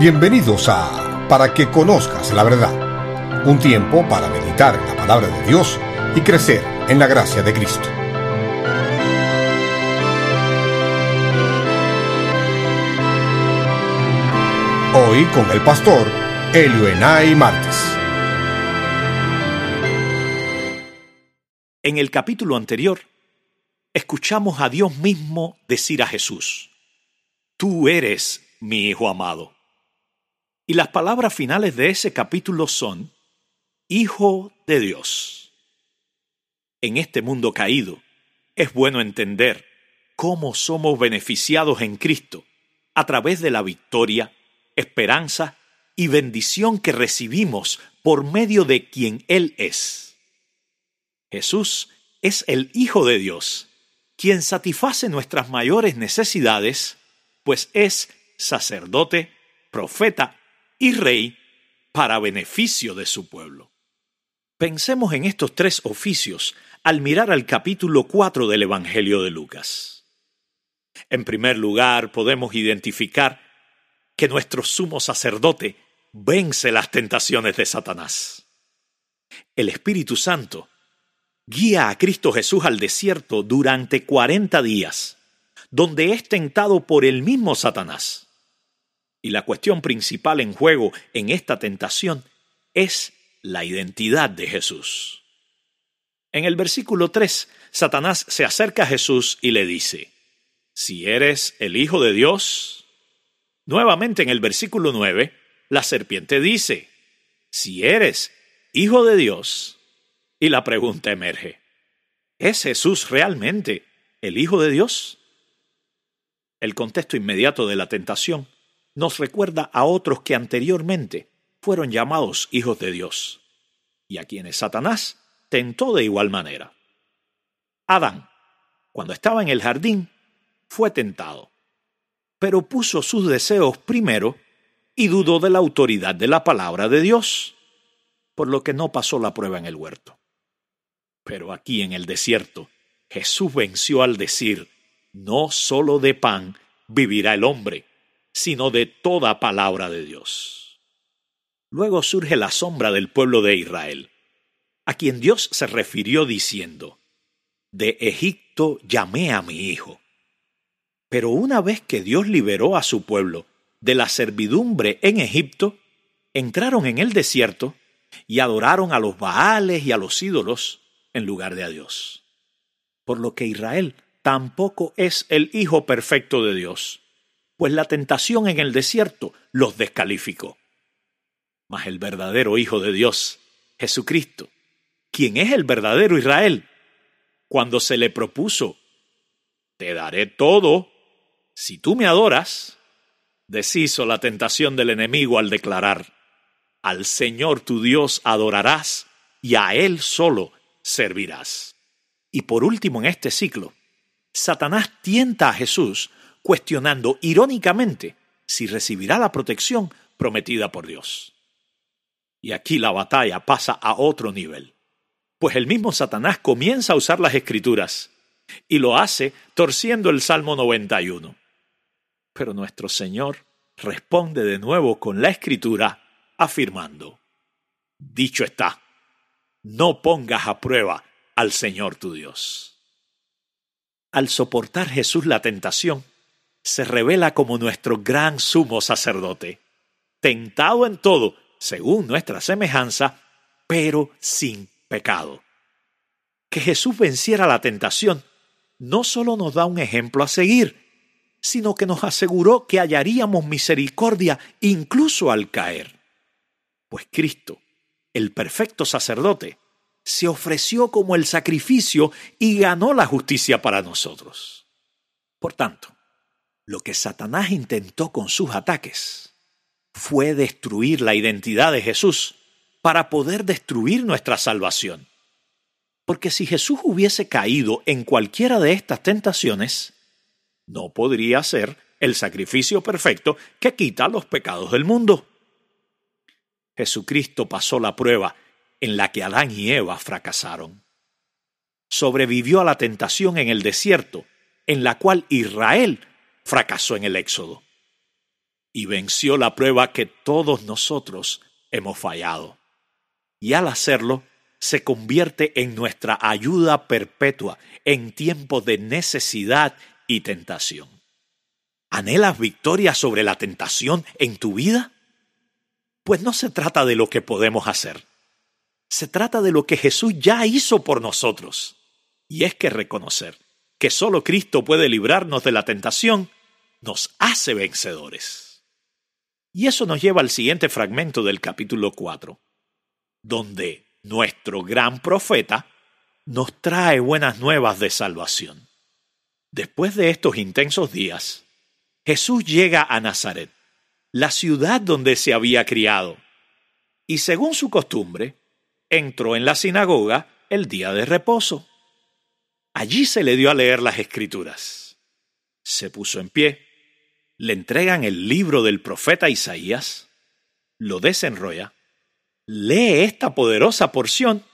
Bienvenidos a Para que conozcas la verdad, un tiempo para meditar en la palabra de Dios y crecer en la gracia de Cristo. Hoy con el pastor Elio Martes. En el capítulo anterior, escuchamos a Dios mismo decir a Jesús, Tú eres mi Hijo amado. Y las palabras finales de ese capítulo son, Hijo de Dios. En este mundo caído, es bueno entender cómo somos beneficiados en Cristo a través de la victoria, esperanza y bendición que recibimos por medio de quien Él es. Jesús es el Hijo de Dios, quien satisface nuestras mayores necesidades, pues es sacerdote, profeta y rey para beneficio de su pueblo. Pensemos en estos tres oficios al mirar al capítulo 4 del Evangelio de Lucas. En primer lugar, podemos identificar que nuestro sumo sacerdote vence las tentaciones de Satanás. El Espíritu Santo guía a Cristo Jesús al desierto durante cuarenta días, donde es tentado por el mismo Satanás. Y la cuestión principal en juego en esta tentación es la identidad de Jesús. En el versículo 3, Satanás se acerca a Jesús y le dice, Si eres el Hijo de Dios. Nuevamente en el versículo 9, la serpiente dice, Si eres Hijo de Dios. Y la pregunta emerge, ¿es Jesús realmente el Hijo de Dios? El contexto inmediato de la tentación nos recuerda a otros que anteriormente fueron llamados hijos de Dios, y a quienes Satanás tentó de igual manera. Adán, cuando estaba en el jardín, fue tentado, pero puso sus deseos primero y dudó de la autoridad de la palabra de Dios, por lo que no pasó la prueba en el huerto. Pero aquí en el desierto, Jesús venció al decir, no sólo de pan vivirá el hombre, sino de toda palabra de Dios. Luego surge la sombra del pueblo de Israel, a quien Dios se refirió diciendo, De Egipto llamé a mi hijo. Pero una vez que Dios liberó a su pueblo de la servidumbre en Egipto, entraron en el desierto y adoraron a los Baales y a los ídolos en lugar de a Dios. Por lo que Israel tampoco es el hijo perfecto de Dios, pues la tentación en el desierto los descalificó. Mas el verdadero Hijo de Dios, Jesucristo, quien es el verdadero Israel, cuando se le propuso, te daré todo si tú me adoras, deshizo la tentación del enemigo al declarar, al Señor tu Dios adorarás y a Él solo servirás. Y por último en este ciclo, Satanás tienta a Jesús cuestionando irónicamente si recibirá la protección prometida por Dios. Y aquí la batalla pasa a otro nivel, pues el mismo Satanás comienza a usar las escrituras y lo hace torciendo el Salmo 91. Pero nuestro Señor responde de nuevo con la escritura afirmando, dicho está, no pongas a prueba al Señor tu Dios. Al soportar Jesús la tentación, se revela como nuestro gran sumo sacerdote, tentado en todo, según nuestra semejanza, pero sin pecado. Que Jesús venciera la tentación no solo nos da un ejemplo a seguir, sino que nos aseguró que hallaríamos misericordia incluso al caer. Pues Cristo, el perfecto sacerdote, se ofreció como el sacrificio y ganó la justicia para nosotros. Por tanto, lo que Satanás intentó con sus ataques fue destruir la identidad de Jesús para poder destruir nuestra salvación. Porque si Jesús hubiese caído en cualquiera de estas tentaciones, no podría ser el sacrificio perfecto que quita los pecados del mundo. Jesucristo pasó la prueba en la que Adán y Eva fracasaron. Sobrevivió a la tentación en el desierto, en la cual Israel fracasó en el Éxodo. y venció la prueba que todos nosotros hemos fallado. Y al hacerlo, se convierte en nuestra ayuda perpetua en tiempos de necesidad y tentación. ¿Anhelas victoria sobre la tentación en tu vida? Pues no se trata de lo que podemos hacer. Se trata de lo que Jesús ya hizo por nosotros. Y es que reconocer que solo Cristo puede librarnos de la tentación nos hace vencedores. Y eso nos lleva al siguiente fragmento del capítulo 4, donde nuestro gran profeta nos trae buenas nuevas de salvación. Después de estos intensos días, Jesús llega a Nazaret, la ciudad donde se había criado, y según su costumbre, entró en la sinagoga el día de reposo. Allí se le dio a leer las escrituras. Se puso en pie, le entregan el libro del profeta Isaías, lo desenrolla, lee esta poderosa porción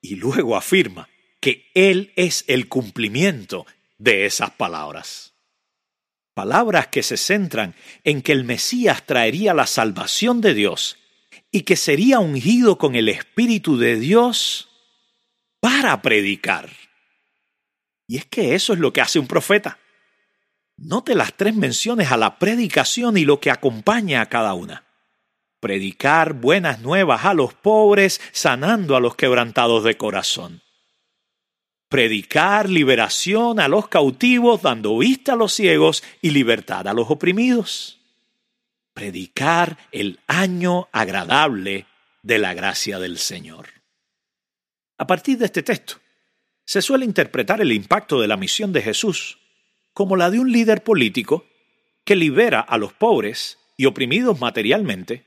y luego afirma que Él es el cumplimiento de esas palabras. Palabras que se centran en que el Mesías traería la salvación de Dios y que sería ungido con el Espíritu de Dios para predicar. Y es que eso es lo que hace un profeta. Note las tres menciones a la predicación y lo que acompaña a cada una. Predicar buenas nuevas a los pobres, sanando a los quebrantados de corazón. Predicar liberación a los cautivos, dando vista a los ciegos y libertad a los oprimidos. Predicar el año agradable de la gracia del Señor. A partir de este texto, se suele interpretar el impacto de la misión de Jesús como la de un líder político que libera a los pobres y oprimidos materialmente,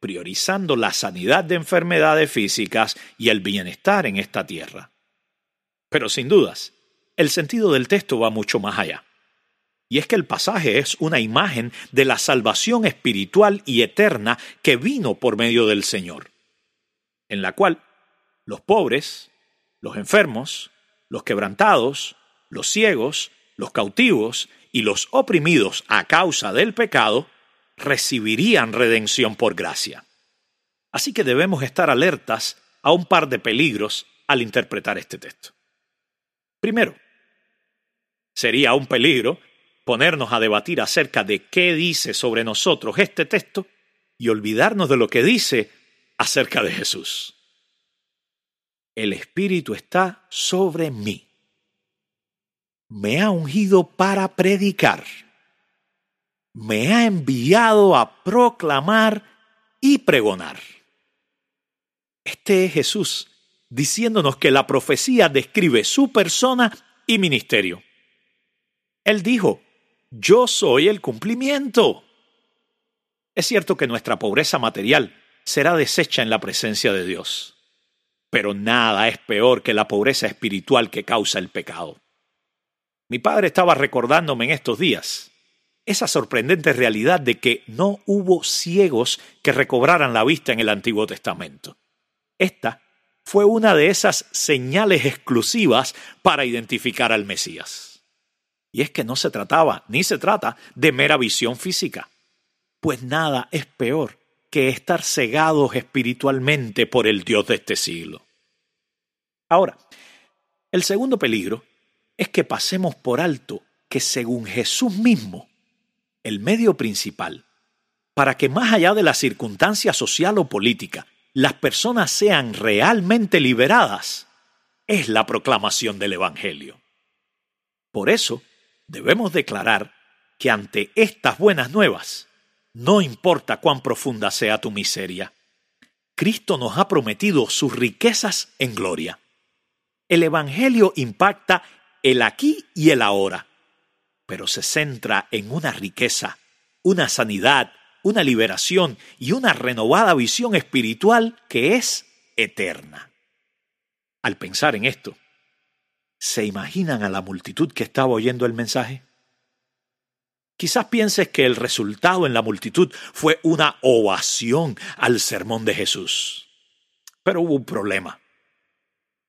priorizando la sanidad de enfermedades físicas y el bienestar en esta tierra. Pero sin dudas, el sentido del texto va mucho más allá. Y es que el pasaje es una imagen de la salvación espiritual y eterna que vino por medio del Señor, en la cual los pobres, los enfermos, los quebrantados, los ciegos, los cautivos y los oprimidos a causa del pecado recibirían redención por gracia. Así que debemos estar alertas a un par de peligros al interpretar este texto. Primero, sería un peligro ponernos a debatir acerca de qué dice sobre nosotros este texto y olvidarnos de lo que dice acerca de Jesús el Espíritu está sobre mí. Me ha ungido para predicar. Me ha enviado a proclamar y pregonar. Este es Jesús diciéndonos que la profecía describe su persona y ministerio. Él dijo, yo soy el cumplimiento. Es cierto que nuestra pobreza material será deshecha en la presencia de Dios pero nada es peor que la pobreza espiritual que causa el pecado. Mi padre estaba recordándome en estos días esa sorprendente realidad de que no hubo ciegos que recobraran la vista en el Antiguo Testamento. Esta fue una de esas señales exclusivas para identificar al Mesías. Y es que no se trataba, ni se trata, de mera visión física, pues nada es peor que estar cegados espiritualmente por el Dios de este siglo. Ahora, el segundo peligro es que pasemos por alto que según Jesús mismo, el medio principal para que más allá de la circunstancia social o política, las personas sean realmente liberadas, es la proclamación del Evangelio. Por eso, debemos declarar que ante estas buenas nuevas, no importa cuán profunda sea tu miseria, Cristo nos ha prometido sus riquezas en gloria. El Evangelio impacta el aquí y el ahora, pero se centra en una riqueza, una sanidad, una liberación y una renovada visión espiritual que es eterna. Al pensar en esto, ¿se imaginan a la multitud que estaba oyendo el mensaje? Quizás pienses que el resultado en la multitud fue una ovación al sermón de Jesús. Pero hubo un problema.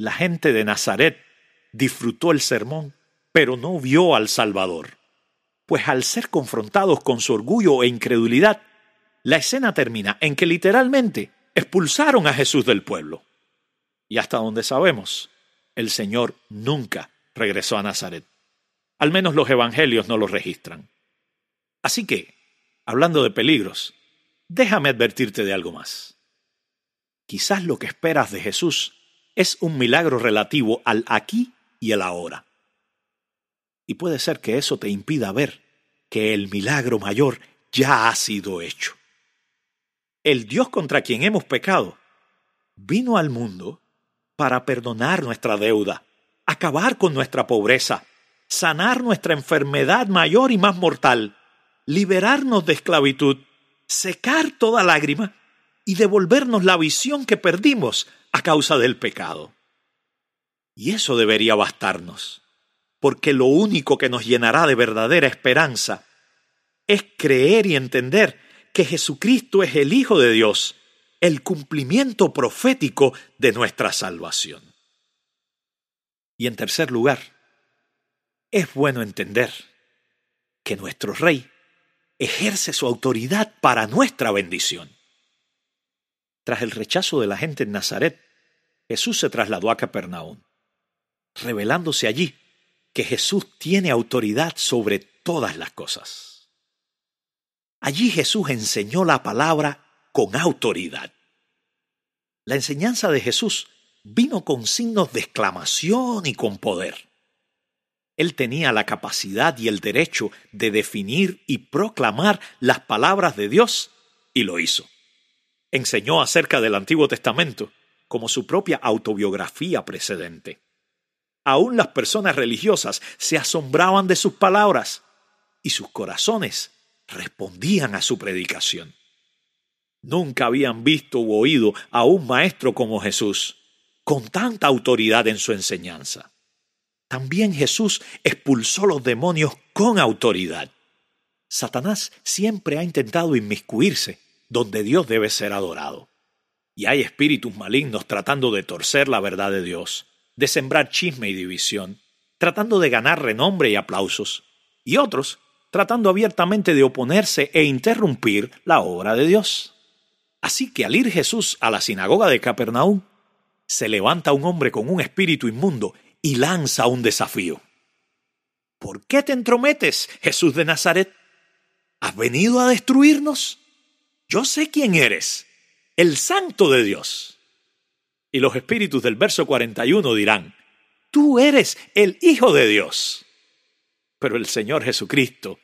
La gente de Nazaret disfrutó el sermón, pero no vio al Salvador. pues al ser confrontados con su orgullo e incredulidad, la escena termina en que literalmente expulsaron a Jesús del pueblo. Y hasta donde sabemos, el Señor nunca regresó a Nazaret. Al menos los evangelios no lo registran. Así que, hablando de peligros, déjame advertirte de algo más. Quizás lo que esperas de Jesús es un milagro relativo al aquí y el ahora. Y puede ser que eso te impida ver que el milagro mayor ya ha sido hecho. El Dios contra quien hemos pecado vino al mundo para perdonar nuestra deuda, acabar con nuestra pobreza, sanar nuestra enfermedad mayor y más mortal, liberarnos de esclavitud, secar toda lágrima y devolvernos la visión que perdimos a causa del pecado. Y eso debería bastarnos, porque lo único que nos llenará de verdadera esperanza es creer y entender que Jesucristo es el Hijo de Dios, el cumplimiento profético de nuestra salvación. Y en tercer lugar, es bueno entender que nuestro Rey ejerce su autoridad para nuestra bendición. Tras el rechazo de la gente en Nazaret, Jesús se trasladó a Capernaum, revelándose allí que Jesús tiene autoridad sobre todas las cosas. Allí Jesús enseñó la palabra con autoridad. La enseñanza de Jesús vino con signos de exclamación y con poder. Él tenía la capacidad y el derecho de definir y proclamar las palabras de Dios y lo hizo. Enseñó acerca del Antiguo Testamento como su propia autobiografía precedente. Aún las personas religiosas se asombraban de sus palabras y sus corazones respondían a su predicación. Nunca habían visto u oído a un maestro como Jesús, con tanta autoridad en su enseñanza. También Jesús expulsó los demonios con autoridad. Satanás siempre ha intentado inmiscuirse donde Dios debe ser adorado. Y hay espíritus malignos tratando de torcer la verdad de Dios, de sembrar chisme y división, tratando de ganar renombre y aplausos, y otros tratando abiertamente de oponerse e interrumpir la obra de Dios. Así que al ir Jesús a la sinagoga de Capernaum, se levanta un hombre con un espíritu inmundo y lanza un desafío. ¿Por qué te entrometes, Jesús de Nazaret? ¿Has venido a destruirnos? Yo sé quién eres, el santo de Dios. Y los espíritus del verso 41 dirán, tú eres el Hijo de Dios. Pero el Señor Jesucristo,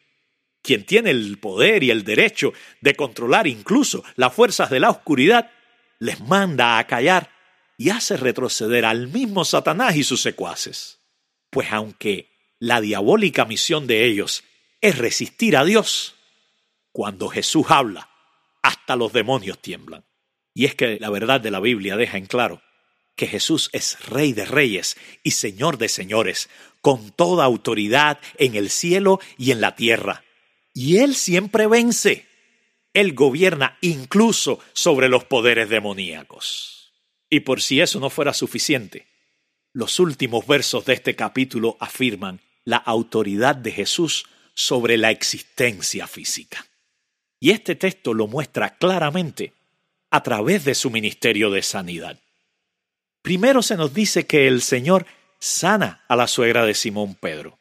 quien tiene el poder y el derecho de controlar incluso las fuerzas de la oscuridad, les manda a callar y hace retroceder al mismo Satanás y sus secuaces. Pues aunque la diabólica misión de ellos es resistir a Dios, cuando Jesús habla, hasta los demonios tiemblan. Y es que la verdad de la Biblia deja en claro que Jesús es Rey de Reyes y Señor de Señores, con toda autoridad en el cielo y en la tierra. Y Él siempre vence. Él gobierna incluso sobre los poderes demoníacos. Y por si eso no fuera suficiente, los últimos versos de este capítulo afirman la autoridad de Jesús sobre la existencia física. Y este texto lo muestra claramente a través de su ministerio de sanidad. Primero se nos dice que el Señor sana a la suegra de Simón Pedro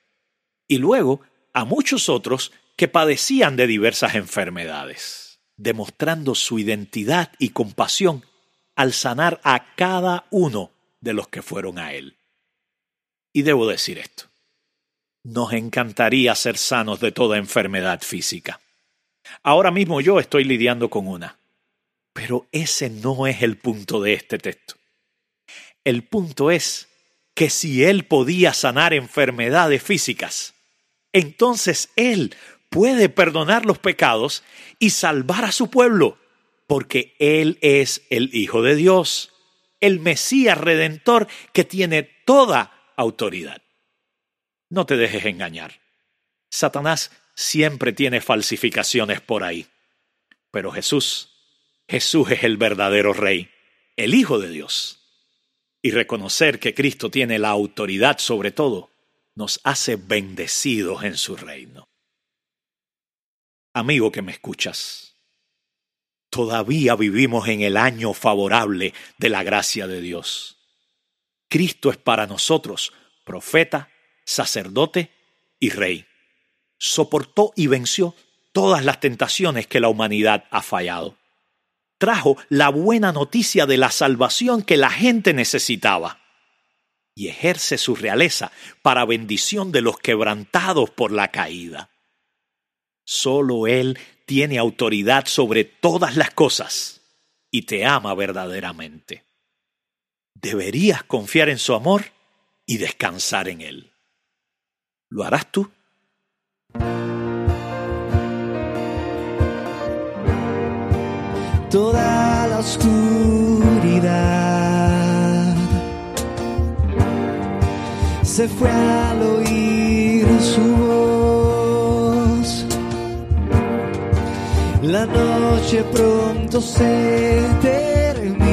y luego a muchos otros que padecían de diversas enfermedades, demostrando su identidad y compasión al sanar a cada uno de los que fueron a Él. Y debo decir esto, nos encantaría ser sanos de toda enfermedad física. Ahora mismo yo estoy lidiando con una, pero ese no es el punto de este texto. El punto es que si Él podía sanar enfermedades físicas, entonces Él puede perdonar los pecados y salvar a su pueblo porque Él es el Hijo de Dios, el Mesías redentor que tiene toda autoridad. No te dejes engañar. Satanás siempre tiene falsificaciones por ahí. Pero Jesús, Jesús es el verdadero Rey, el Hijo de Dios. Y reconocer que Cristo tiene la autoridad sobre todo nos hace bendecidos en su reino. Amigo que me escuchas, todavía vivimos en el año favorable de la gracia de Dios. Cristo es para nosotros profeta, sacerdote y rey. Soportó y venció todas las tentaciones que la humanidad ha fallado. Trajo la buena noticia de la salvación que la gente necesitaba y ejerce su realeza para bendición de los quebrantados por la caída. Solo Él tiene autoridad sobre todas las cosas y te ama verdaderamente. Deberías confiar en su amor y descansar en Él. ¿Lo harás tú? Toda la oscuridad se fue al oír su voz. La noche pronto se terminará,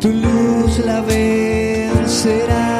tu luz la vencerá.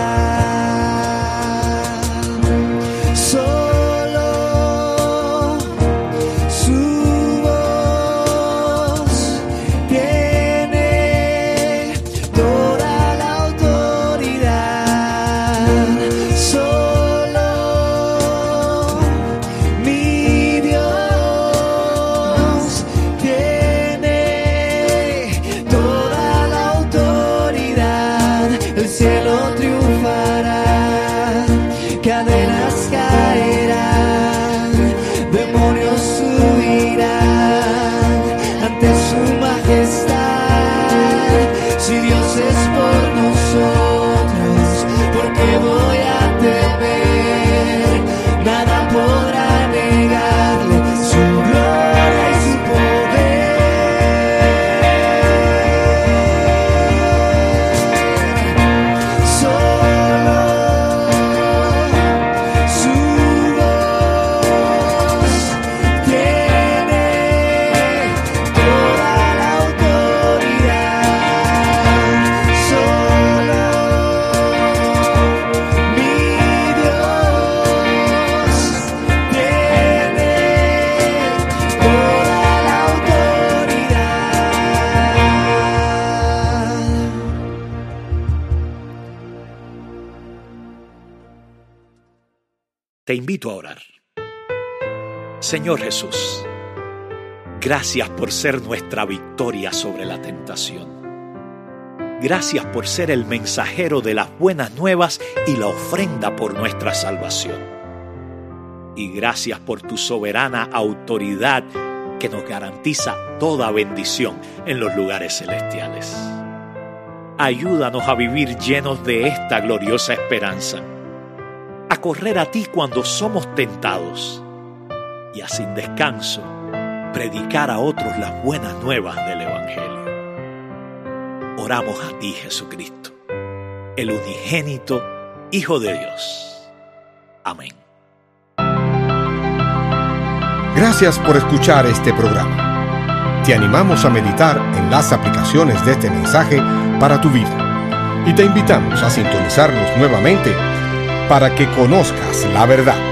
Te invito a orar. Señor Jesús, gracias por ser nuestra victoria sobre la tentación. Gracias por ser el mensajero de las buenas nuevas y la ofrenda por nuestra salvación. Y gracias por tu soberana autoridad que nos garantiza toda bendición en los lugares celestiales. Ayúdanos a vivir llenos de esta gloriosa esperanza correr a ti cuando somos tentados y a sin descanso predicar a otros las buenas nuevas del Evangelio. Oramos a ti, Jesucristo, el unigénito Hijo de Dios. Amén. Gracias por escuchar este programa. Te animamos a meditar en las aplicaciones de este mensaje para tu vida y te invitamos a sintonizarnos nuevamente para que conozcas la verdad.